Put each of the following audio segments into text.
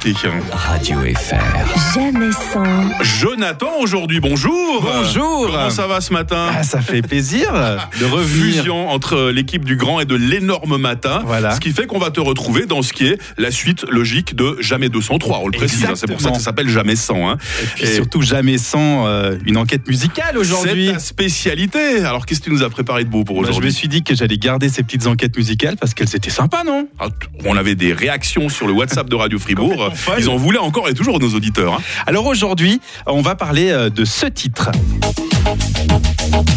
Radio FR. Jamais sans. Jonathan aujourd'hui, bonjour. Bonjour. Comment ça va ce matin Ah, ça fait plaisir de revenir. Fusion entre l'équipe du grand et de l'énorme matin. Voilà. Ce qui fait qu'on va te retrouver dans ce qui est la suite logique de Jamais 203. On le précise, hein, c'est pour ça que ça s'appelle Jamais 100. hein. Et puis Et surtout jamais sans euh, une enquête musicale aujourd'hui. C'est ta spécialité. Alors qu'est-ce que tu nous as préparé de beau pour Bah, je me aujourd'hui suis dit que j'allais garder ces petites enquêtes musicales parce qu'elles étaient sympas, non? Ah, On avait des réactions sur le WhatsApp de Radio Fribourg. Ils en voulaient encore et toujours nos auditeurs. hein. Alors aujourd'hui, on va parler euh, de ce titre.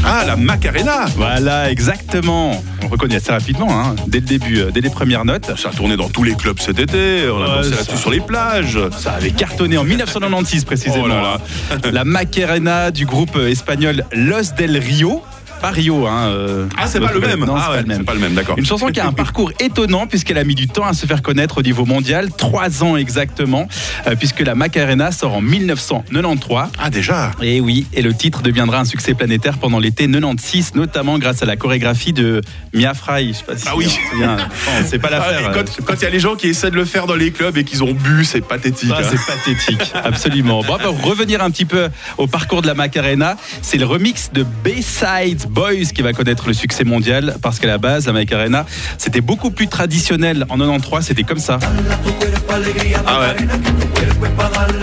Ah, la Macarena Voilà, exactement. On reconnaît assez rapidement, hein, dès le début, euh, dès les premières notes. Ça a tourné dans tous les clubs cet été. On a dansé là-dessus sur les plages. Ça avait cartonné en 1996 précisément. Oh là là. La Macarena du groupe euh, espagnol Los del Rio. Pas Rio, hein. euh, Ah, c'est pas le même. Non, ah, c'est ouais, pas le même. c'est pas le même, d'accord. Une chanson qui a un parcours étonnant puisqu'elle a mis du temps à se faire connaître au niveau mondial, trois ans exactement, euh, puisque la Macarena sort en 1993. Ah, déjà Et oui, et le titre deviendra un succès planétaire pendant l'été 96, notamment grâce à la chorégraphie de Mia Fry. Je sais pas si Ah oui. c'est pas Ah, l'affaire. euh, quand il y a les gens qui essaient de le faire dans les clubs et qu'ils ont bu, c'est pathétique. Ah, hein. c'est pathétique, absolument. Bon, pour revenir un petit peu au parcours de la Macarena, c'est le remix de Bayside Boys qui va connaître le succès mondial parce qu'à la base, la Macarena, c'était beaucoup plus traditionnel. En 93, c'était comme ça. Ah ouais.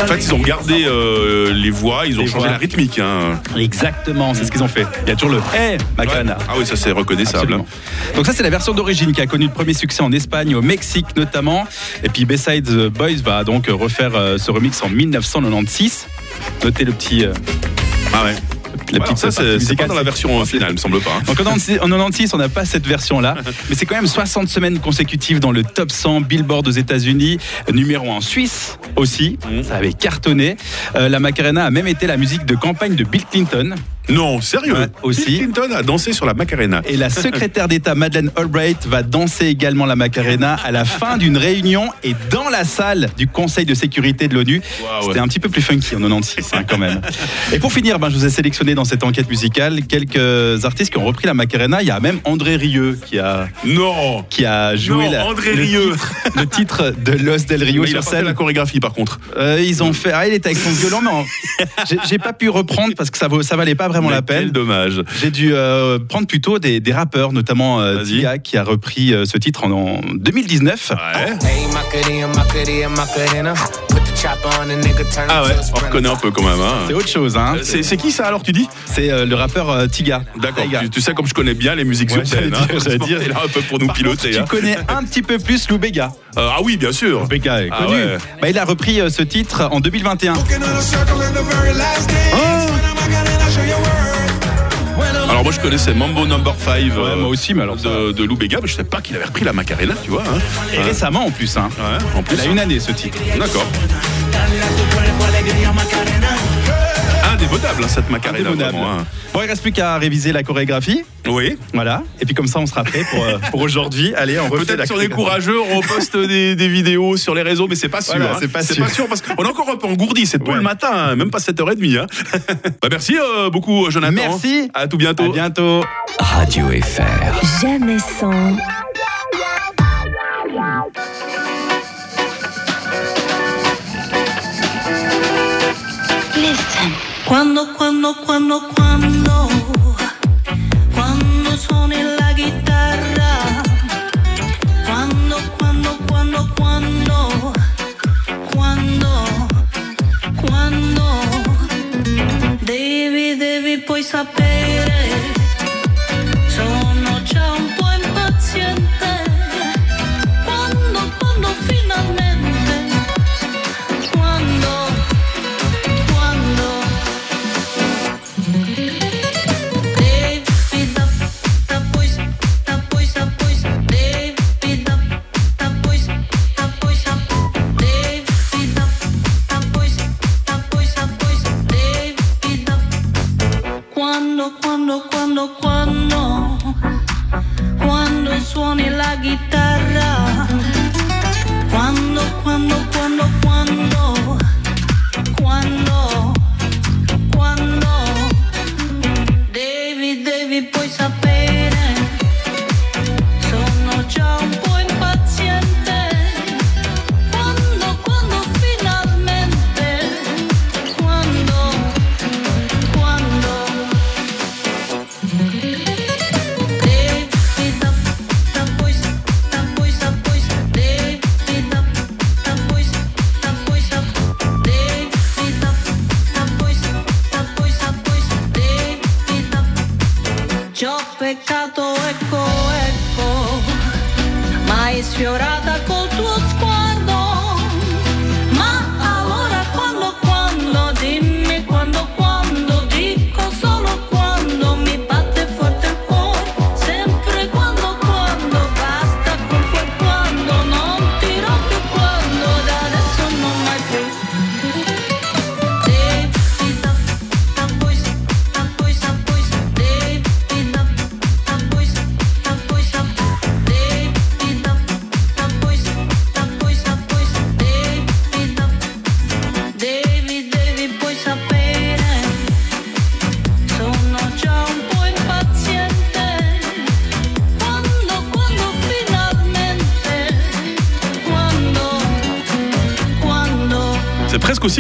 En fait, ils ont gardé euh, les voix, ils ont Les changé voix. la rythmique. hein. Exactement, c'est ce qu'ils ont fait. Il y a toujours le Hey Macarena. Ouais. Ah oui, ça c'est reconnaissable. Absolument. Donc ça c'est la version d'origine qui a connu le premier succès en Espagne, au Mexique notamment. Et puis Besides Boys va donc refaire euh, ce remix en 1996. Notez le petit, euh, Ah ouais. La petite ça, partie c'est c'est pas dans la version euh, finale, me semble pas. hein. Donc en 96, en 96, on n'a pas cette version-là, mais c'est quand même 60 semaines consécutives dans le top 100 Billboard aux États-Unis, numéro 1 en Suisse aussi. Mhm. Ça avait cartonné. Euh, la Macarena a même été la musique de campagne de Bill Clinton. Non, sérieux Ouais, aussi. Bill Clinton a dansé sur la Macarena. Et la secrétaire d'État Madeleine Albright va danser également la Macarena à la fin d'une réunion et dans la salle du Conseil de sécurité de l'ONU. Waouh. C'était un petit peu plus funky en 96 hein, quand même. Et pour finir, ben, je vous ai sélectionné dans cette enquête musicale quelques artistes qui ont repris la Macarena. Il y a même André Rieu qui a, Non qui a joué Non, la- André le, Rieu. titre, le titre de Los del Rio Mais il a sur pas fait la scène. chorégraphie par contre. Euh, ils ont fait. Ah, il était avec son violon, mais j'ai- pas pu reprendre parce que ça, ça valait pas vraiment Mais la peine. Quel dommage. J'ai dû euh, prendre plutôt des, des rappeurs, notamment euh. Tia, qui a repris euh, ce titre en, en 2019. Ouais. Hey, Macarena, Macarena, Macarena. Put the chopper on the nigga, turn Ah ouais, on reconnaît un peu quand même. hein. C'est autre chose, hein. C'est qui ça alors tu dis? C'est euh, le rappeur euh, Tiga. D'accord, tu, tu sais comme je connais bien les musiques Ouais, urbaines. j'allais dire, dire. Là un peu pour nous Par contre, piloter. tu hein. connais un petit peu plus Lou Bega. Euh, ah oui, bien sûr. Lou Bega est Ah connu. ouais. Bah, il a repris euh, ce titre en 2021. Alors moi je connaissais Mambo Number 5 Ouais, moi aussi, mais alors ça- de, de Lou Bega, mais je sais pas qu'il avait repris la Macarena, tu vois. hein. Et récemment en plus. Hein. Ouais, en plus. Il a une année ce titre. D'accord. Indémodable hein, cette Macarena. Indémodable. vraiment, hein. Bon, il reste plus qu'à réviser la chorégraphie. Oui. Voilà. Et puis comme ça, on sera prêt pour, euh, pour aujourd'hui. Allez, on refait Peut-être si on est courageux, on poste des, des vidéos sur les réseaux, mais c'est pas sûr. Voilà, hein. c'est pas sûr. parce qu'on est encore un peu engourdi, c'est tôt Ouais. le matin, hein, même pas 7h30. Hein. bah merci euh, beaucoup Jonathan. Merci. À tout bientôt. À bientôt. Radio FR. Jamais sans. Listen. Quando, quando, quando, quando, quando suoni la chitarra, quando, quando, quando, quando, quando, quando, devi, devi poi sapere,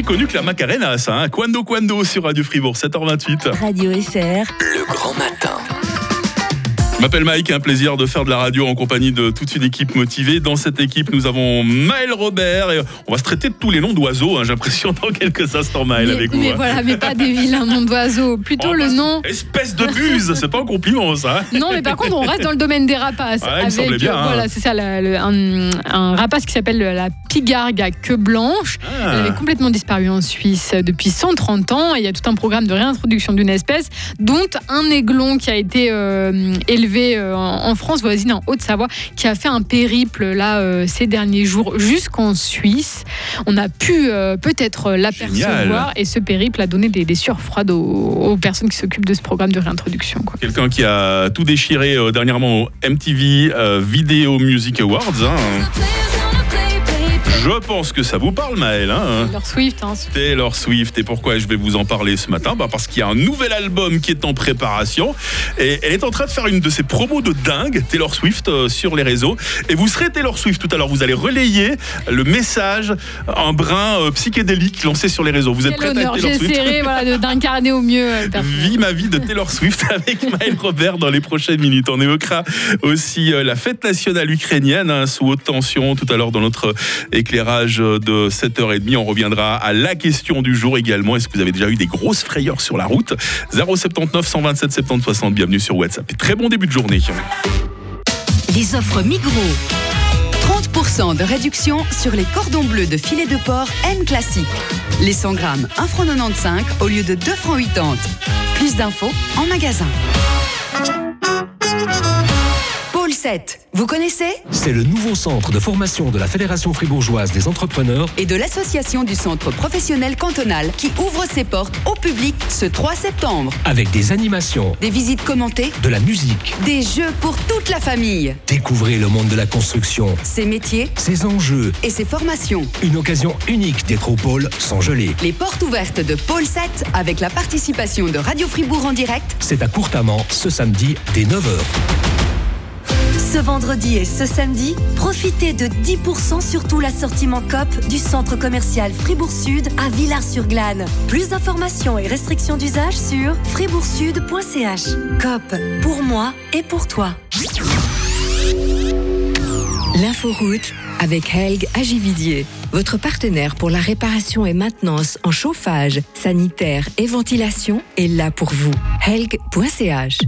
connu que la Macarena, ça. Hein Quando Quando sur Radio Fribourg, 7h28. Radio FR. Le grand matin. Je m'appelle Mike, un plaisir de faire de la radio en compagnie de toute une équipe motivée. Dans cette équipe, nous avons Maël Robert et on va se traiter de tous les noms d'oiseaux. hein, J'ai l'impression dans quelques instants, Maël, mais, avec vous. mais hein. voilà, mais pas des vilains noms d'oiseaux. Plutôt Oh, le nom. Espèce de buse, c'est pas un compliment ça. Non, mais par contre, on reste dans le domaine des rapaces. Ouais, il avec, bien, euh, hein. voilà, c'est ça, la- le- un, un rapace qui s'appelle la pigargue à queue blanche. Ah. Elle avait complètement disparu en Suisse depuis 130 ans. Et il y a tout un programme de réintroduction d'une espèce, dont un aiglon qui a été euh, élevé euh, en France voisine, en Haute-Savoie, qui a fait un périple là euh, ces derniers jours jusqu'en Suisse. On a pu euh, peut-être l'apercevoir et ce périple a donné des, des sueurs froides aux, aux personnes qui s'occupent de ce programme de réintroduction. Quelqu'un qui a tout déchiré dernièrement au MTV Video Music Awards. hein. Je pense que ça vous parle, Maël. Hein Leur Swift, hein, Taylor Swift. Et pourquoi je vais vous en parler ce matin? Bah Parce qu'il y a un nouvel album qui est en préparation. Et elle est en train de faire une de ses promos de dingue, Taylor Swift, euh, sur les réseaux. Et vous serez Taylor Swift tout à l'heure. Vous allez relayer le message, un brin euh, psychédélique lancé sur les réseaux. Vous êtes prête à être Taylor j'ai Swift? essayé voilà, d'incarner au mieux euh. Vie ma vie de Taylor Swift avec Maël Robert dans les prochaines minutes. On évoquera aussi euh, la fête nationale ukrainienne hein, sous haute tension tout à l'heure dans notre éclairage de 7h30. On reviendra à la question du jour également. Est-ce que vous avez déjà eu des grosses frayeurs sur la route? 079 127 70 60. Bienvenue sur WhatsApp. Et très bon début de journée. Les offres Migros. 30% de réduction sur les cordons bleus de filet de porc M classique. Les 100 grammes, 1 franc 95 au lieu de 2 francs 80. Plus d'infos en magasin. Pôle 7, vous connaissez? C'est le nouveau centre de formation de la Fédération fribourgeoise des entrepreneurs Et de l'association du centre professionnel cantonal qui ouvre ses portes au public ce 3 septembre. avec des animations, Des visites commentées, de la musique. des jeux pour toute la famille. Découvrez le monde de la construction, Ses métiers ses enjeux, et ses formations. une occasion unique d'être au pôle sans geler. Les portes ouvertes de Pôle 7 avec la participation de Radio Fribourg en direct C'est à Courtamment ce samedi dès 9h. Ce vendredi et ce samedi, profitez de 10% sur tout l'assortiment COP du centre commercial Fribourg Sud à Villars-sur-Glane. Plus d'informations et restrictions d'usage sur fribourgsud.ch. COP, pour moi et pour toi. L'inforoute avec Helg Agividier, votre partenaire pour la réparation et maintenance en chauffage, sanitaire et ventilation est là pour vous. Helg.ch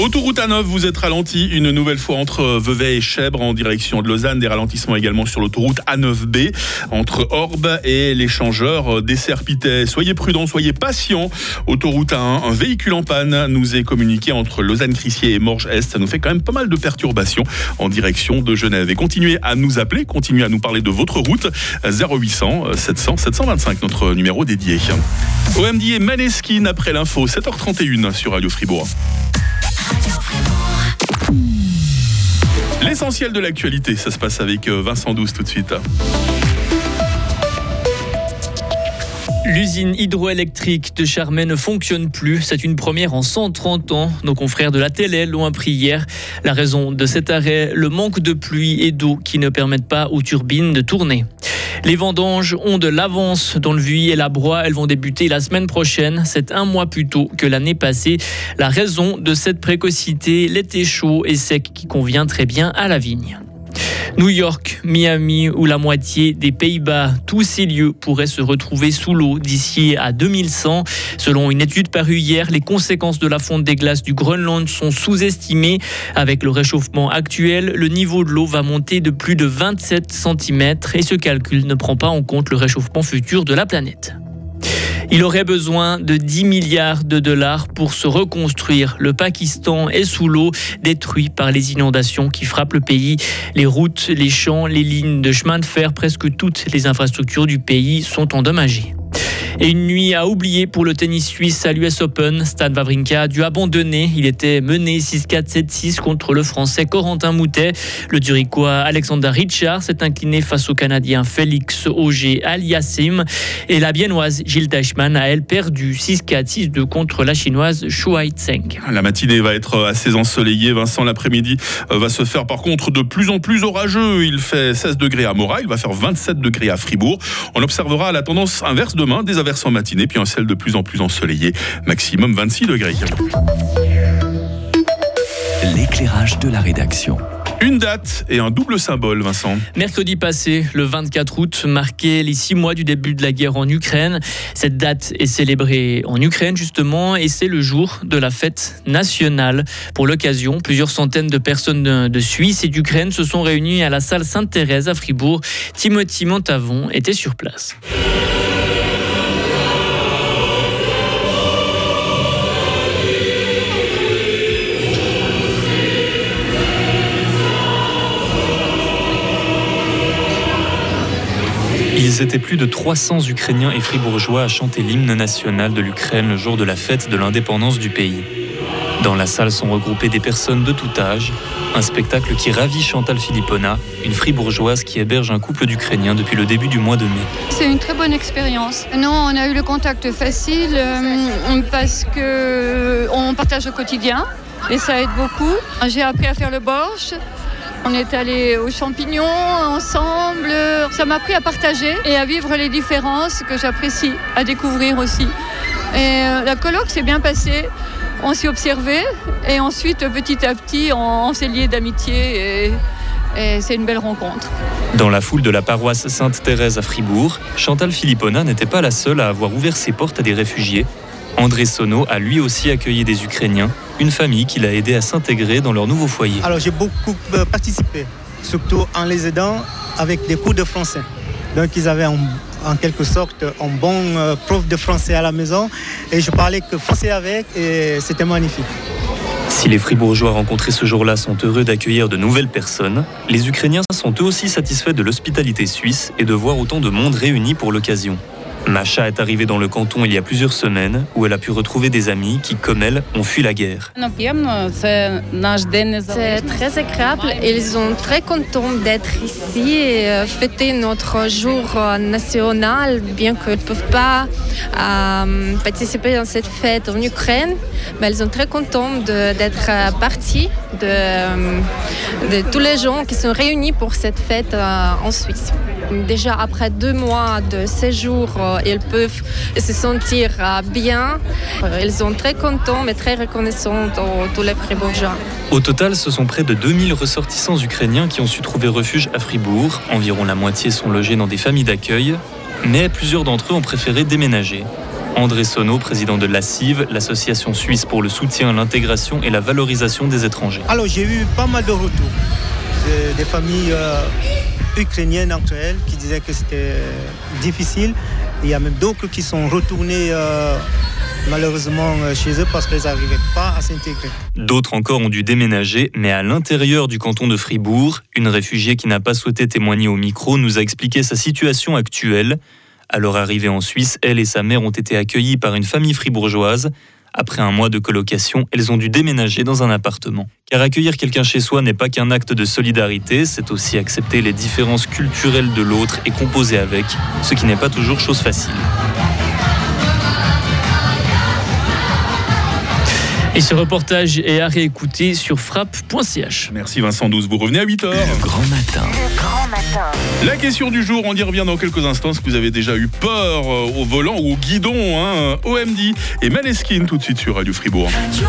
Autoroute A9, vous êtes ralenti une nouvelle fois entre Vevey et Chèvre en direction de Lausanne. Des ralentissements également sur l'autoroute A9B entre Orbe et l'échangeur des Serpitais. Soyez prudents, soyez patients. Autoroute A1, un véhicule en panne nous est communiqué entre Lausanne-Crissier et Morges-Est. Ça nous fait quand même pas mal de perturbations en direction de Genève. Et continuez à nous appeler, continuez à nous parler de votre route. 0800 700 725, notre numéro dédié. OMD et Maneskin après l'info, 7h31 sur Radio Fribourg. L'essentiel de l'actualité, ça se passe avec euh, Vincent Douce tout de suite. L'usine hydroélectrique de Charmey ne fonctionne plus. C'est une première en 130 ans. Nos confrères de la télé l'ont appris hier. La raison de cet arrêt, le manque de pluie et d'eau qui ne permettent pas aux turbines de tourner. Les vendanges ont de l'avance dans le Vuy et la Broye. Elles vont débuter la semaine prochaine. C'est un mois plus tôt que l'année passée. La raison de cette précocité, l'été chaud et sec qui convient très bien à la vigne. New York, Miami ou la moitié des Pays-Bas, tous ces lieux pourraient se retrouver sous l'eau d'ici à 2100. Selon une étude parue hier, les conséquences de la fonte des glaces du Groenland sont sous-estimées. Avec le réchauffement actuel, le niveau de l'eau va monter de plus de 27 cm et ce calcul ne prend pas en compte le réchauffement futur de la planète. Il aurait besoin de 10 milliards de dollars pour se reconstruire. Le Pakistan est sous l'eau, détruit par les inondations qui frappent le pays. Les routes, les champs, les lignes de chemin de fer, presque toutes les infrastructures du pays sont endommagées. Et une nuit à oublier pour le tennis suisse à l'US Open. Stan Wawrinka a dû abandonner. Il était mené 6-4, 7-6 contre le Français Corentin Moutet. Le Duricois Alexander Richard s'est incliné face au Canadien Félix Auger Aliassim. Et la Biennoise Gilles Deichmann a, elle, perdu 6-4, 6-2 contre la Chinoise Shuai Tseng. La matinée va être assez ensoleillée. Vincent, l'après-midi euh, va se faire par contre de plus en plus orageux. Il fait 16 degrés à Morat, il va faire 27 degrés à Fribourg. On observera la tendance inverse demain, des averses en matinée, puis un ciel de plus en plus ensoleillé, maximum 26 degrés. L'éclairage de la rédaction. Une date et un double symbole, Vincent. Mercredi passé, le 24 août, marquait les six mois du début de la guerre en Ukraine. Cette date est célébrée en Ukraine, justement, et c'est le jour de la fête nationale. Pour l'occasion, plusieurs centaines de personnes de, de Suisse et d'Ukraine se sont réunies à la salle Sainte-Thérèse à Fribourg. Timothy Montavon était sur place. Ils étaient plus de 300 Ukrainiens et Fribourgeois à chanter l'hymne national de l'Ukraine le jour de la fête de l'indépendance du pays. Dans la salle sont regroupées des personnes de tout âge, un spectacle qui ravit Chantal Filippona, une fribourgeoise qui héberge un couple d'Ukrainiens depuis le début du mois de mai. C'est une très bonne expérience. Non, on a eu le contact facile euh, parce que on partage au quotidien et ça aide beaucoup. J'ai appris à faire le borsch. On est allé aux champignons ensemble. Ça m'a appris à partager et à vivre les différences que j'apprécie, à découvrir aussi. Et euh, la colloque s'est bien passée. On s'y observait et ensuite, petit à petit, on, s'est liés d'amitié et, et c'est une belle rencontre. Dans la foule de la paroisse Sainte-Thérèse à Fribourg, Chantal Filippona n'était pas la seule à avoir ouvert ses portes à des réfugiés. André Sono a lui aussi accueilli des Ukrainiens, une famille qui l'a aidé à s'intégrer dans leur nouveau foyer. Alors j'ai beaucoup euh, participé, surtout en les aidant avec des cours de français. Donc ils avaient en, en quelque sorte un bon euh, prof de français à la maison et je parlais que français avec et c'était magnifique. Si les Fribourgeois rencontrés ce jour-là sont heureux d'accueillir de nouvelles personnes, les Ukrainiens sont eux aussi satisfaits de l'hospitalité suisse et de voir autant de monde réuni pour l'occasion. Macha est arrivée dans le canton il y a plusieurs semaines où elle a pu retrouver des amis qui, comme elle, ont fui la guerre. C'est très agréable. Ils sont très contents d'être ici et euh, fêter notre jour euh, national, bien qu'ils ne peuvent pas euh, participer dans cette fête en Ukraine. Mais ils sont très contents d'être partis, de, tous les gens qui sont réunis pour cette fête en Suisse. Déjà après deux mois de séjour, ils peuvent se sentir euh, bien. Euh, Ils sont très contents mais très reconnaissants aux- tous les Fribourgeois. Au total, ce sont près de 2000 ressortissants ukrainiens qui ont su trouver refuge à Fribourg. Environ la moitié sont logés dans des familles d'accueil, mais plusieurs d'entre eux ont préféré déménager. André Sono, président de l'ACIV, l'association suisse pour le soutien, l'intégration et la valorisation des étrangers. Alors j'ai eu pas mal de retours de- des familles euh, ukrainiennes entre elles qui disaient que c'était difficile. Il y a même d'autres qui sont retournés euh, malheureusement euh, chez eux parce qu'ils n'arrivaient pas à s'intégrer. D'autres encore ont dû déménager, mais à l'intérieur du canton de Fribourg, une réfugiée qui n'a pas souhaité témoigner au micro nous a expliqué sa situation actuelle. À leur arrivée en Suisse, elle et sa mère ont été accueillies par une famille fribourgeoise. Après un mois de colocation, elles ont dû déménager dans un appartement. Car accueillir quelqu'un chez soi n'est pas qu'un acte de solidarité, c'est aussi accepter les différences culturelles de l'autre et composer avec, ce qui n'est pas toujours chose facile. Et ce reportage est à réécouter sur frappe.ch. Merci Vincent 12, vous revenez à 8h. Le grand matin. La question du jour, on y revient dans quelques instants. Est-ce que vous avez déjà eu peur euh, au volant ou au guidon hein OMD et Maneskin tout de suite sur Radio Fribourg. Radio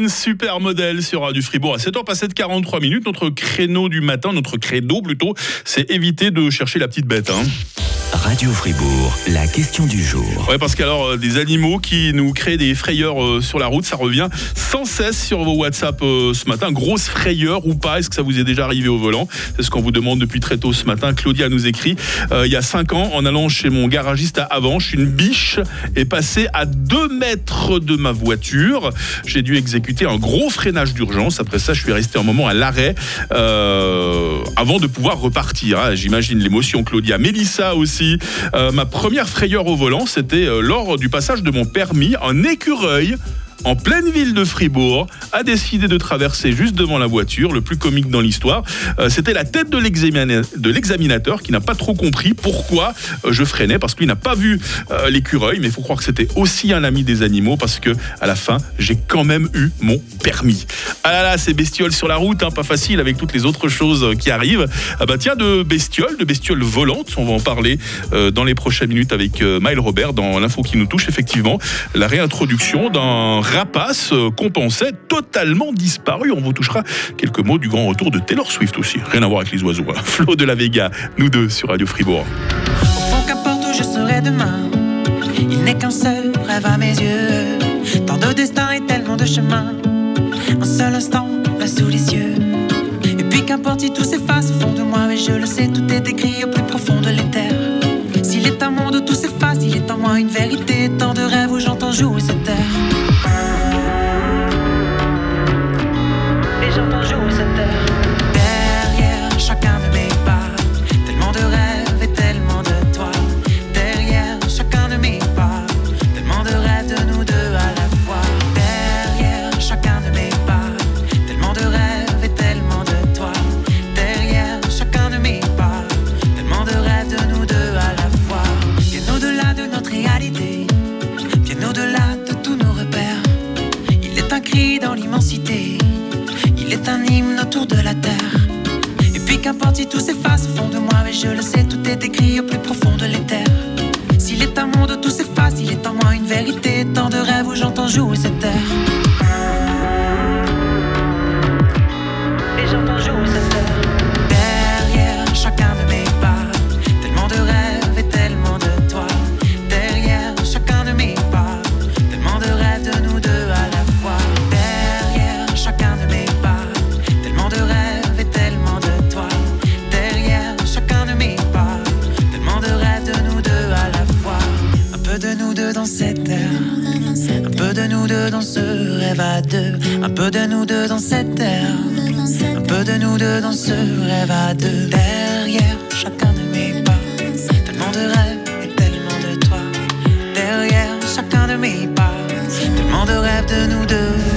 Maleskin, super modèle sur Radio Fribourg à 7h passé de 43 minutes. Notre créneau du matin, notre credo plutôt, c'est éviter de chercher la petite bête. hein. Radio Fribourg, la question du jour. Ouais, parce qu'alors, euh, des animaux qui nous créent des frayeurs euh, sur la route, ça revient sans cesse sur vos WhatsApp euh, ce matin. Grosse frayeur ou pas Est-ce que ça vous est déjà arrivé au volant? C'est ce qu'on vous demande depuis très tôt ce matin. Claudia nous écrit il y a 5 ans, en allant chez mon garagiste à Avanche, une biche est passée à 2 mètres de ma voiture. J'ai dû exécuter un gros freinage d'urgence. Après ça, je suis resté un moment à l'arrêt avant de pouvoir repartir. hein. J'imagine l'émotion, Claudia. Mélissa aussi. Euh, ma première frayeur au volant, c'était euh, lors du passage de mon permis. Un écureuil en pleine ville de Fribourg, a décidé de traverser juste devant la voiture, le plus comique dans l'histoire. Euh, C'était la tête de l'examina- de l'examinateur qui n'a pas trop compris pourquoi euh, je freinais, parce qu'il n'a pas vu euh, l'écureuil, mais il faut croire que c'était aussi un ami des animaux, parce que à la fin, j'ai quand même eu mon permis. Ah là là, ces bestioles sur la route, hein, pas facile avec toutes les autres choses qui arrivent. Ah bah tiens, de bestioles, de bestioles volantes, on va en parler dans les prochaines minutes avec Maël Robert dans l'info qui nous touche, effectivement, la réintroduction d'un rapace euh, qu'on pensait totalement disparu. On vous touchera quelques mots du grand retour de Taylor Swift aussi. Rien à voir avec les oiseaux. hein. Flo de la Vega, nous deux sur Radio Fribourg. Au qu'importe où je serai demain, il n'est qu'un seul rêve à mes yeux. Tant de destin et tellement de chemin. Un seul instant, là sous les yeux. Et puis qu'importe si tout s'efface au fond de moi, mais je le sais, tout est écrit au plus profond de l'éther. S'il est un monde où tout s'efface, il est en moi une vérité. Tant de rêves où j'entends jouer cette deux dans ce rêve à deux. Un peu de nous deux dans cette terre. Un peu de nous deux dans ce rêve à deux. Derrière chacun de mes pas. Tellement de rêves et tellement de toi. Derrière chacun de mes pas. Tellement de rêves de nous deux.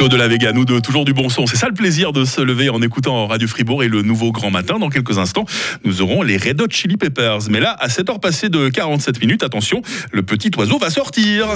Flo de la Vega, nous deux, toujours du bon son. C'est ça le plaisir de se lever en écoutant Radio Fribourg et le nouveau grand matin. Dans quelques instants, nous aurons les Red Hot Chili Peppers. Mais là, à 7 heures passées de 47 minutes, attention, le petit oiseau va sortir.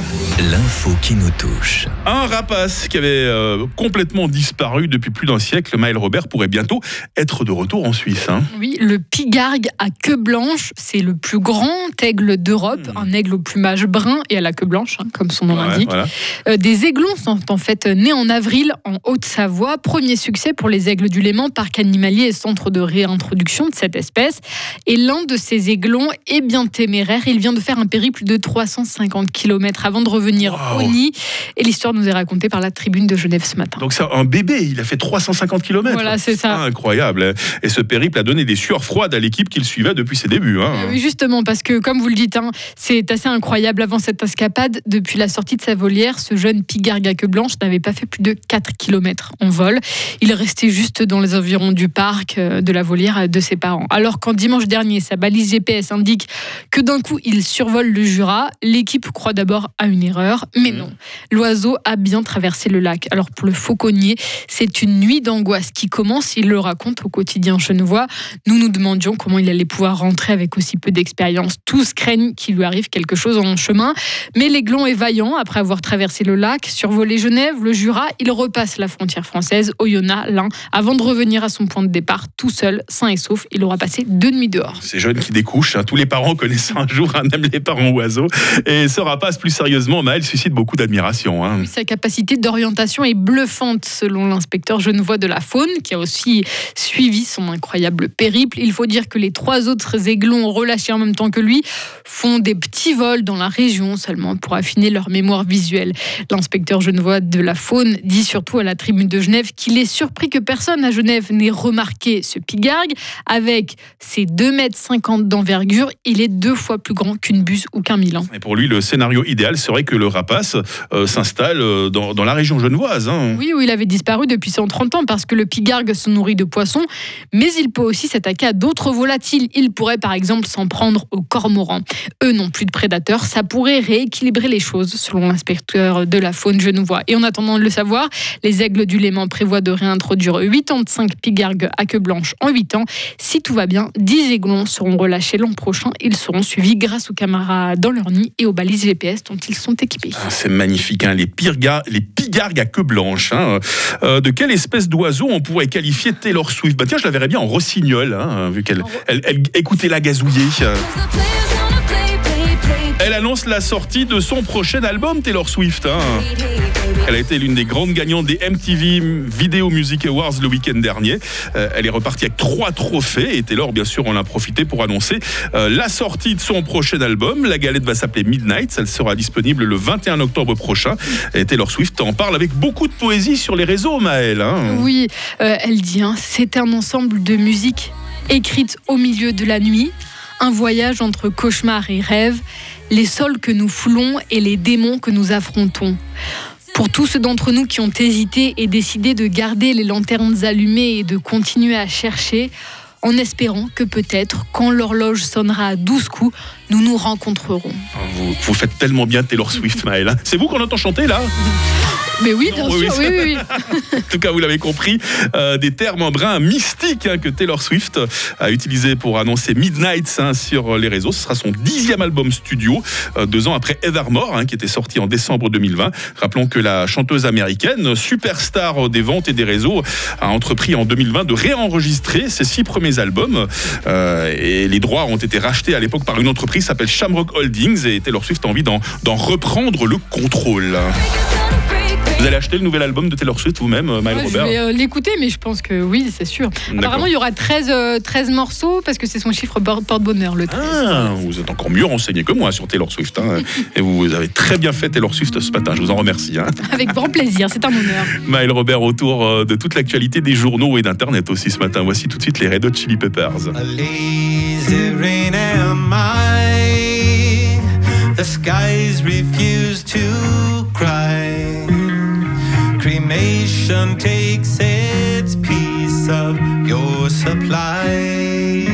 L'info qui nous touche. Un rapace qui avait euh, complètement disparu depuis plus d'un siècle, Maël Robert, pourrait bientôt être de retour en Suisse. hein. Oui, le pigargue à queue blanche, c'est le plus grand aigle d'Europe, un aigle au plumage brun et à la queue blanche, hein, comme son nom Ouais, l'indique. voilà. Euh, des aiglons sont en fait nés en avril en Haute-Savoie. Premier succès pour les aigles du Léman, parc animalier et centre de réintroduction de cette espèce. Et l'un de ces aiglons est bien téméraire. Il vient de faire un périple de 350 km avant de revenir au nid. Et l'histoire nous est racontée par la tribune de Genève ce matin. Donc c'est un bébé, il a fait 350 km. Voilà, c'est ça. Incroyable. Et ce périple a donné des sueurs froides à l'équipe qu'il suivait depuis ses débuts. hein. Oui, justement, parce que comme vous le dites, hein, c'est assez incroyable. Avant cette escapade, depuis la sortie de sa volière, ce jeune pigargue à queue blanche n'avait pas fait plus de 4 km en vol. Il restait juste dans les environs du parc, euh, de la volière euh, de ses parents. Alors quand dimanche dernier, sa balise GPS indique que d'un coup, il survole le Jura, l'équipe croit d'abord à une erreur, mais non. L'oiseau a bien traversé le lac. Alors pour le fauconnier, c'est une nuit d'angoisse qui commence, il le raconte au quotidien genevois. Nous nous demandions comment il allait pouvoir rentrer avec aussi peu d'expérience. Tous craignent qu'il lui arrive quelque chose en chemin, mais l'aiglon est vaillant. Après avoir traversé le lac, survolé Genève, le Jura, il repasse la frontière française, Oyonnax, l'Ain, avant de revenir à son point de départ tout seul, sain et sauf. Il aura passé deux nuits dehors. Ces jeunes qui découchent, hein, tous les parents connaissent un jour un aime les parents oiseaux. Et ce rapace, plus sérieusement, Maël suscite beaucoup d'admiration. hein. Sa capacité d'orientation est bluffante, selon l'inspecteur genevois de la faune, qui a aussi suivi son incroyable périple. Il faut dire que les trois autres aiglons relâchés en même temps que lui font des petits vols dans la région seulement pour affiner leur mémoire visuelle. L'inspecteur genevois de la faune dit surtout à la tribune de Genève qu'il est surpris que personne à Genève n'ait remarqué ce pigargue. Avec ses 2,50 m d'envergure, il est deux fois plus grand qu'une buse ou qu'un milan. Et pour lui, le scénario idéal serait que le rapace euh, s'installe euh, dans, dans la région genevoise. hein. Oui, où il avait disparu depuis 130 ans parce que le pigargue se nourrit de poissons, mais il peut aussi s'attaquer à d'autres volatiles. Il pourrait par exemple s'en prendre aux cormorans. Eux n'ont plus de prédateurs, ça pourrait rééquilibrer les choses selon l'inspecteur de la faune genevois. Et en attendant de le savoir, les aigles du Léman prévoient de réintroduire 85 pigargues à queue blanche en 8 ans. Si tout va bien, 10 aiglons seront relâchés l'an prochain. Ils seront suivis grâce aux caméras dans leur nid et aux balises GPS dont ils sont équipés. Ah, C'est magnifique, hein, les, pirga- les pigargues à queue blanche. hein. Euh, de quelle espèce d'oiseau on pourrait qualifier Taylor Swift? Bah, Tiens, je la verrais bien en rossignol, hein, vu qu'elle elle, elle- écoutez la gazouiller. Elle annonce la sortie de son prochain album, Taylor Swift. hein. Elle a été l'une des grandes gagnantes des MTV Video Music Awards le week-end dernier. Euh, elle est repartie avec trois trophées et Taylor, bien sûr, en a profité pour annoncer euh, la sortie de son prochain album. La galette va s'appeler Midnight. Elle sera disponible le 21 octobre prochain. Et Taylor Swift en parle avec beaucoup de poésie sur les réseaux, Maëlle. hein. Oui, euh, elle dit, hein, c'est un ensemble de musique écrite au milieu de la nuit, un voyage entre cauchemar et rêve, les sols que nous foulons et les démons que nous affrontons. Pour tous ceux d'entre nous qui ont hésité et décidé de garder les lanternes allumées et de continuer à chercher, en espérant que peut-être, quand l'horloge sonnera à 12 coups, nous nous rencontrerons. Vous, vous faites tellement bien Taylor Swift, Maëlle. hein. C'est vous qu'on entend chanter là? Mais oui, bien sûr, oui, oui, oui, oui. En tout cas, vous l'avez compris, euh, des termes en brin mystiques hein, que Taylor Swift a utilisé pour annoncer Midnight hein, sur les réseaux. Ce sera son dixième album studio, euh, deux ans après Evermore, hein, qui était sorti en décembre 2020. Rappelons que la chanteuse américaine, superstar des ventes et des réseaux, a entrepris en 2020 de réenregistrer ses six premiers albums. Euh, et les droits ont été rachetés à l'époque par une entreprise s'appelle Shamrock Holdings et Taylor Swift a envie d'en reprendre le contrôle. Vous allez acheter le nouvel album de Taylor Swift vous-même, euh, Maël Ouais, je Robert vais euh, l'écouter, mais je pense que oui, c'est sûr. Apparemment, il y aura 13, euh, 13 morceaux parce que c'est son chiffre por- porte-bonheur, le 13. Ah, vous êtes encore mieux renseigné que moi sur Taylor Swift. hein. et vous avez très bien fait Taylor Swift ce matin. Je vous en remercie. hein. Avec grand plaisir, c'est un honneur. Maël Robert autour euh, de toute l'actualité des journaux et d'Internet aussi ce matin. Voici tout de suite les Red Hot Chili Peppers. Lazy rain am I? The skies refuse to cry. Cremation takes its piece of your supply.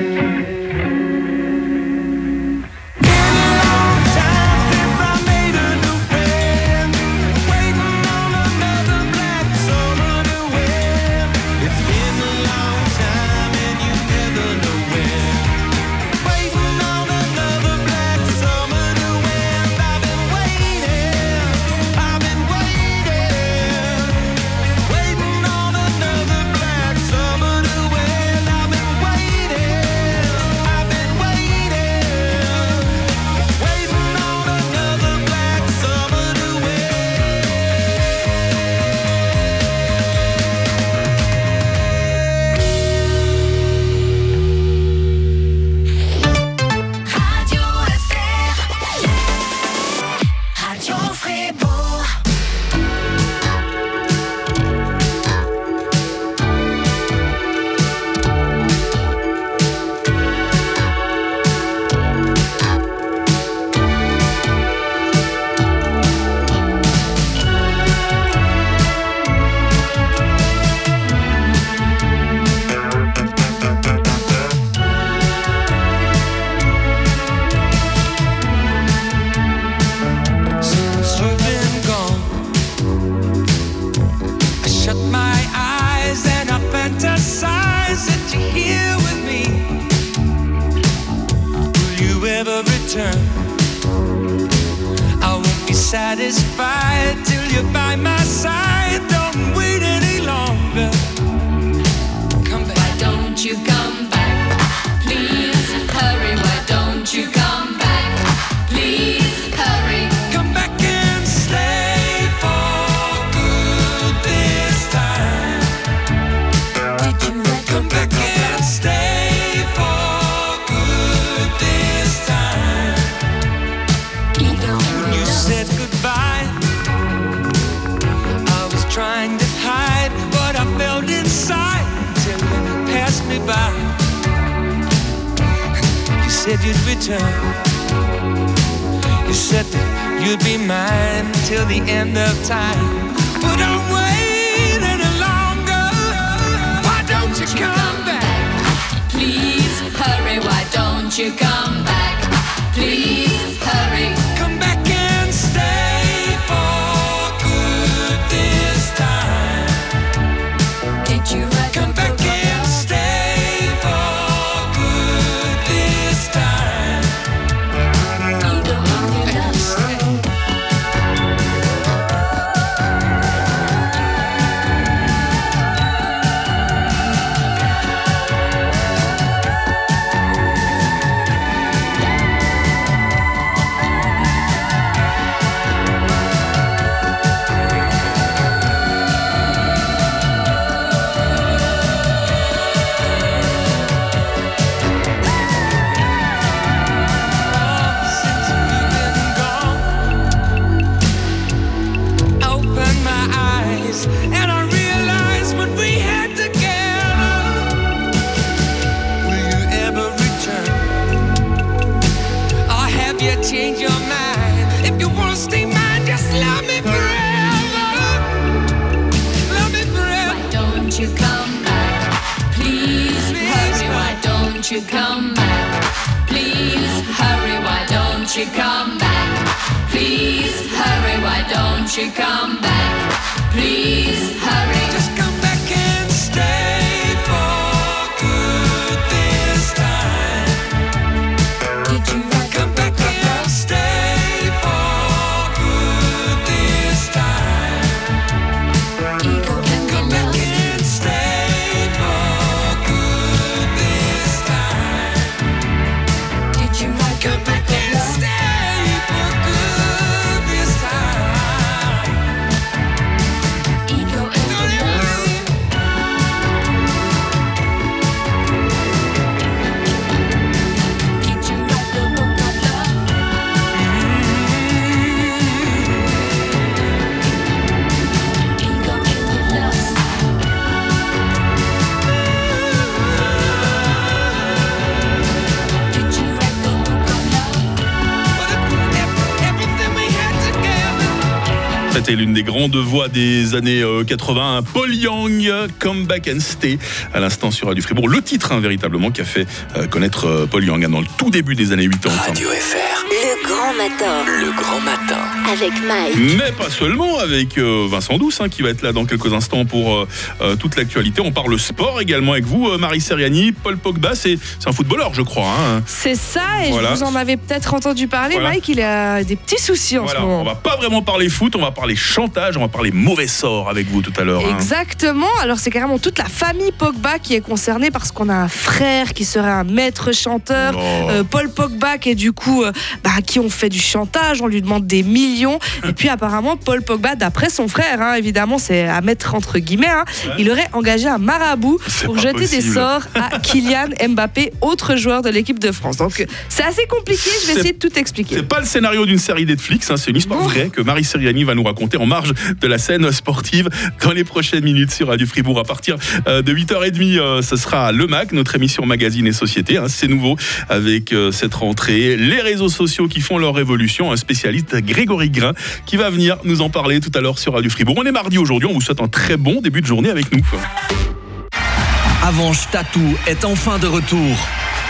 C'était l'une des grandes voix des années euh, 80, Paul Young, Come Back and Stay, à l'instant sur Radio Fribourg. Le titre, hein, véritablement, qui a fait euh, connaître euh, Paul Young hein, dans le tout début des années 80. Radio FR. Le grand matin Le grand matin. avec Mike. Mais pas seulement avec euh, Vincent Douce hein, qui va être là dans quelques instants pour euh, euh, toute l'actualité. On parle sport également avec vous, euh, Marie Seriani, Paul Pogba, c'est c'est un footballeur je crois. hein. C'est ça, et Voilà. je vous en avais peut-être entendu parler, Voilà. Mike, il a des petits soucis en Voilà, ce moment. on va pas vraiment parler foot, on va parler chantage, on va parler mauvais sort avec vous tout à l'heure. hein. Exactement, alors c'est carrément toute la famille Pogba qui est concernée parce qu'on a un frère qui serait un maître chanteur, Oh. euh, Paul Pogba qui est du coup, euh, bah, à qui on fait du chantage, on lui demande des millions, et puis apparemment Paul Pogba, d'après son frère, hein, évidemment c'est à mettre entre guillemets, hein, il aurait engagé un marabout pour jeter des sorts à Kylian Mbappé, autre joueur de l'équipe de France. Donc c'est assez compliqué, je vais essayer de tout expliquer. C'est pas le scénario d'une série Netflix, hein, c'est une histoire vraie que Marie Seriani va nous raconter en marge de la scène sportive dans les prochaines minutes sur Radio Fribourg. À partir euh, de 8h30, euh, ce sera Le Mac, notre émission magazine et société. hein, c'est nouveau avec euh, cette rentrée. Les réseaux sociaux qui font leur révolution. Un spécialiste, Grégory Grain, qui va venir nous en parler tout à l'heure sur Radio Fribourg. On est mardi aujourd'hui, on vous souhaite un très bon début de journée avec nous. Avanche Tattoo est enfin de retour.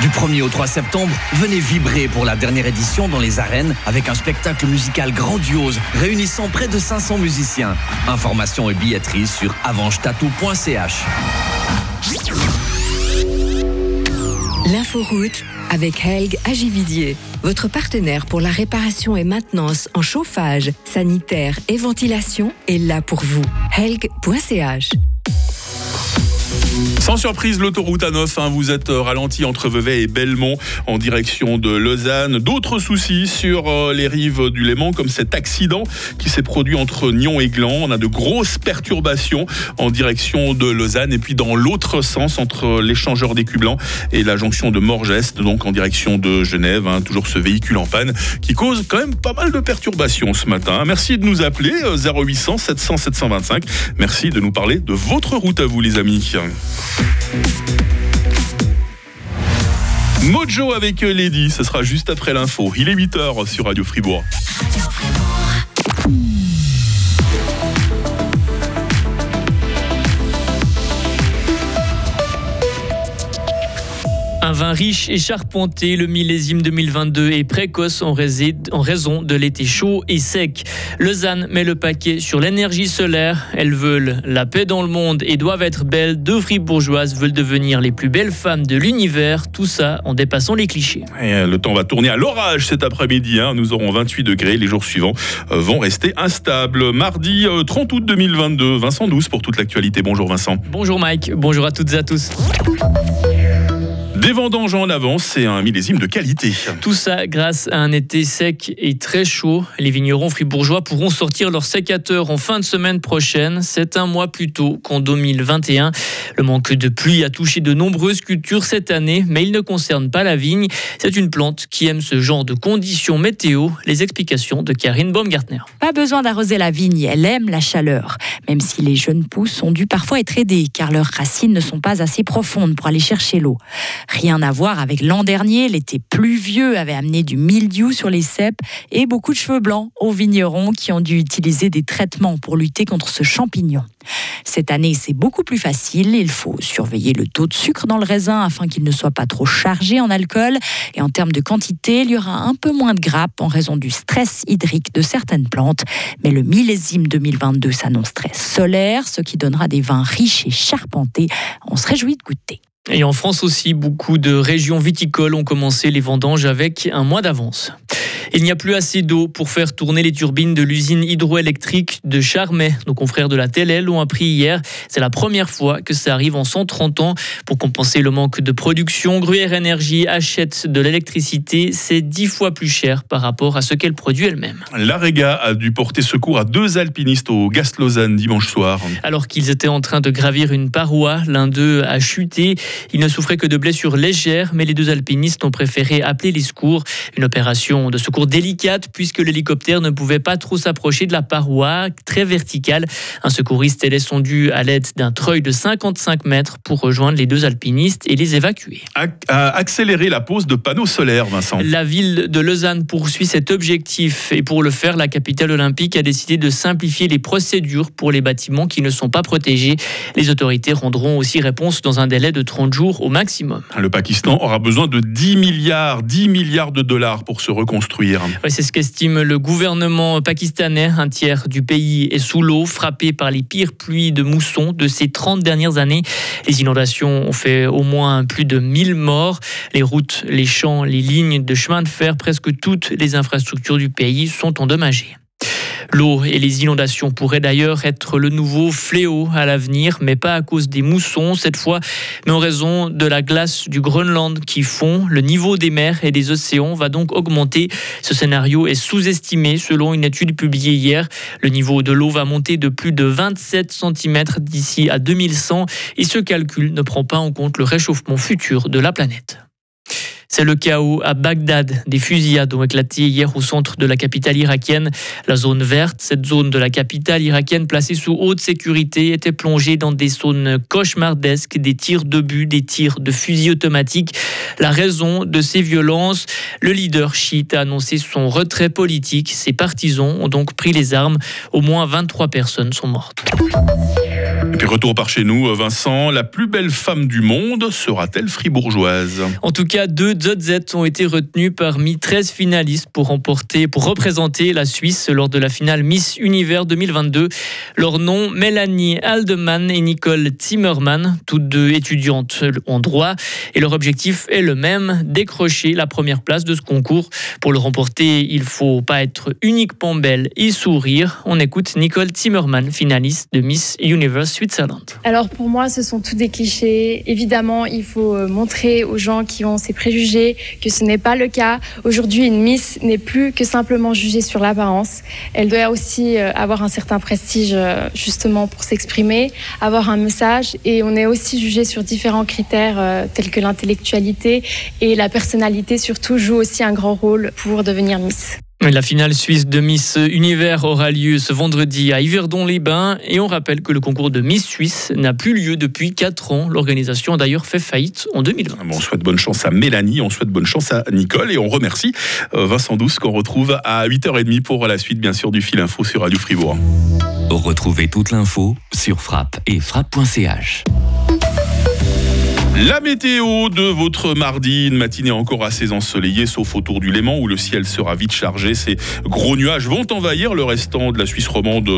Du 1er au 3 septembre, venez vibrer pour la dernière édition dans les arènes avec un spectacle musical grandiose réunissant près de 500 musiciens. Informations et billetterie sur avanchetattoo.ch. L'inforoute avec Helg Agividier, votre partenaire pour la réparation et maintenance en chauffage, sanitaire et ventilation est là pour vous. Helg.ch Sans surprise, l'autoroute A9, hein, vous êtes euh, ralenti entre Vevey et Belmont en direction de Lausanne. D'autres soucis sur euh, les rives du Léman, comme cet accident qui s'est produit entre Nyon et Gland. On a de grosses perturbations en direction de Lausanne et puis dans l'autre sens entre l'échangeur des Blanc et la jonction de Morgest, donc en direction de Genève. hein. toujours ce véhicule en panne qui cause quand même pas mal de perturbations ce matin. Merci de nous appeler euh, 0800 700 725. Merci de nous parler de votre route à vous les amis. Mojo avec Lady, ce sera juste après l'info. Il est 8h sur Radio Fribourg. Un vin riche et charpenté, le millésime 2022 est précoce en, réside- en raison de l'été chaud et sec. Lausanne met le paquet sur l'énergie solaire. Elles veulent la paix dans le monde et doivent être belles. Deux fribourgeoises veulent devenir les plus belles femmes de l'univers. Tout ça en dépassant les clichés. Et euh, le temps va tourner à l'orage cet après-midi. hein. Nous aurons 28 degrés. Les jours suivants euh, vont rester instables. Mardi euh, 30 août 2022. Vincent Douce pour toute l'actualité. Bonjour Vincent. Bonjour Mike, bonjour à toutes et à tous. Des vendanges en avance, c'est un millésime de qualité. Tout ça grâce à un été sec et très chaud. Les vignerons fribourgeois pourront sortir leurs sécateurs en fin de semaine prochaine. C'est un mois plus tôt qu'en 2021. Le manque de pluie a touché de nombreuses cultures cette année, mais il ne concerne pas la vigne. C'est une plante qui aime ce genre de conditions météo. Les explications de Karine Baumgartner. Pas besoin d'arroser la vigne, elle aime la chaleur. Même si les jeunes pousses ont dû parfois être aidées, car leurs racines ne sont pas assez profondes pour aller chercher l'eau. Rien à voir avec l'an dernier, l'été pluvieux avait amené du mildiou sur les cèpes et beaucoup de cheveux blancs aux vignerons qui ont dû utiliser des traitements pour lutter contre ce champignon. Cette année, c'est beaucoup plus facile il faut surveiller le taux de sucre dans le raisin afin qu'il ne soit pas trop chargé en alcool. Et en termes de quantité, il y aura un peu moins de grappes en raison du stress hydrique de certaines plantes. Mais le millésime 2022 s'annonce très solaire, ce qui donnera des vins riches et charpentés. On se réjouit de goûter. Et en France aussi, beaucoup de régions viticoles ont commencé les vendanges avec un mois d'avance. Il n'y a plus assez d'eau pour faire tourner les turbines de l'usine hydroélectrique de Charmey. Nos confrères de la TLL l'ont appris hier. C'est la première fois que ça arrive en 130 ans. Pour compenser le manque de production, Gruyère Énergie achète de l'électricité. C'est dix fois plus cher par rapport à ce qu'elle produit elle-même. L'Arega a dû porter secours à deux alpinistes au Gast Lausanne dimanche soir. Alors qu'ils étaient en train de gravir une paroi, l'un d'eux a chuté. Il ne souffrait que de blessures légères, mais les deux alpinistes ont préféré appeler les secours. Une opération de secours délicate puisque l'hélicoptère ne pouvait pas trop s'approcher de la paroi très verticale. Un secouriste est descendu à l'aide d'un treuil de 55 mètres pour rejoindre les deux alpinistes et les évacuer. Accélérer la pose de panneaux solaires, Vincent. La ville de Lausanne poursuit cet objectif et pour le faire, la capitale olympique a décidé de simplifier les procédures pour les bâtiments qui ne sont pas protégés. Les autorités rendront aussi réponse dans un délai de 30 jours au maximum. Le Pakistan aura besoin de 10 milliards, 10 milliards de dollars pour se reconstruire. C'est ce qu'estime le gouvernement pakistanais. Un tiers du pays est sous l'eau, frappé par les pires pluies de mousson de ces 30 dernières années. Les inondations ont fait au moins plus de 1000 morts. Les routes, les champs, les lignes de chemin de fer, presque toutes les infrastructures du pays sont endommagées. L'eau et les inondations pourraient d'ailleurs être le nouveau fléau à l'avenir, mais pas à cause des moussons cette fois, mais en raison de la glace du Groenland qui fond. Le niveau des mers et des océans va donc augmenter. Ce scénario est sous-estimé selon une étude publiée hier. Le niveau de l'eau va monter de plus de 27 cm d'ici à 2100 et ce calcul ne prend pas en compte le réchauffement futur de la planète. C'est le chaos à Bagdad. Des fusillades ont éclaté hier au centre de la capitale irakienne. La zone verte, cette zone de la capitale irakienne placée sous haute sécurité, était plongée dans des zones cauchemardesques, des tirs de but, des tirs de fusils automatiques. La raison de ces violences, le leader chiite a annoncé son retrait politique. Ses partisans ont donc pris les armes. Au moins 23 personnes sont mortes. Et puis retour par chez nous, Vincent, la plus belle femme du monde sera-t-elle fribourgeoise En tout cas, deux Zotzet ont été retenus parmi 13 finalistes pour remporter, pour représenter la Suisse lors de la finale Miss Univers 2022. Leurs noms, Mélanie Aldeman et Nicole Zimmermann, toutes deux étudiantes en droit. Et leur objectif est le même, décrocher la première place de ce concours. Pour le remporter, il faut pas être uniquement belle et sourire. On écoute Nicole Zimmermann, finaliste de Miss Universe Alors pour moi, ce sont tous des clichés. Évidemment, il faut euh, montrer aux gens qui ont ces préjugés que ce n'est pas le cas. Aujourd'hui, une Miss n'est plus que simplement jugée sur l'apparence. Elle doit aussi euh, avoir un certain prestige euh, justement pour s'exprimer, avoir un message et on est aussi jugé sur différents critères tels que l'intellectualité et la personnalité surtout joue aussi un grand rôle pour devenir Miss. La finale suisse de Miss Univers aura lieu ce vendredi à Yverdon-les-Bains et on rappelle que le concours de Miss Suisse n'a plus lieu depuis 4 ans. L'organisation a d'ailleurs fait faillite en 2020. Bon, on souhaite bonne chance à Mélanie, on souhaite bonne chance à Nicole et on remercie euh, Vincent Douce qu'on retrouve à 8h30 pour la suite bien sûr du fil info sur Radio Fribourg. Retrouvez toute l'info sur frappe et frappe.ch. La météo de votre mardi, une matinée encore assez ensoleillée, sauf autour du Léman où le ciel sera vite chargé. Ces gros nuages vont envahir le restant de la Suisse romande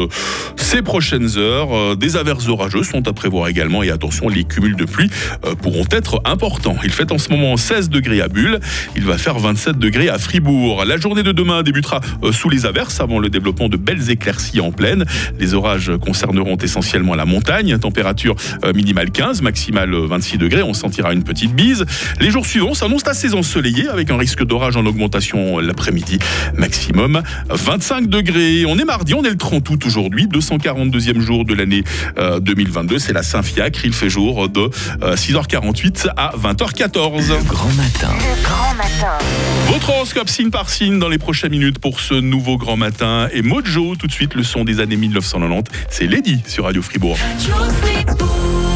ces prochaines heures. Euh, Des averses orageuses sont à prévoir également et attention, les cumuls de pluie euh, pourront être importants. Il fait en ce moment 16 degrés à Bulle, il va faire 27 degrés à Fribourg. La journée de demain débutera euh, sous les averses avant le développement de belles éclaircies en plaine. Les orages concerneront essentiellement la montagne, température euh, minimale 15, maximale euh, 26 degrés. On sentira une petite bise. Les jours suivants s'annoncent assez ensoleillés avec un risque d'orage en augmentation l'après-midi. Maximum 25 degrés. On est mardi, on est le 30 août aujourd'hui, 242e jour de l'année euh, 2022. C'est la Saint-Fiacre. Il fait jour de euh, 6h48 à 20h14. Grand matin. Grand matin. Votre horoscope signe par signe dans les prochaines minutes pour ce nouveau grand matin. Et Mojo, tout de suite, le son des années 1990. C'est Lady sur Radio Fribourg. Radio Fribourg.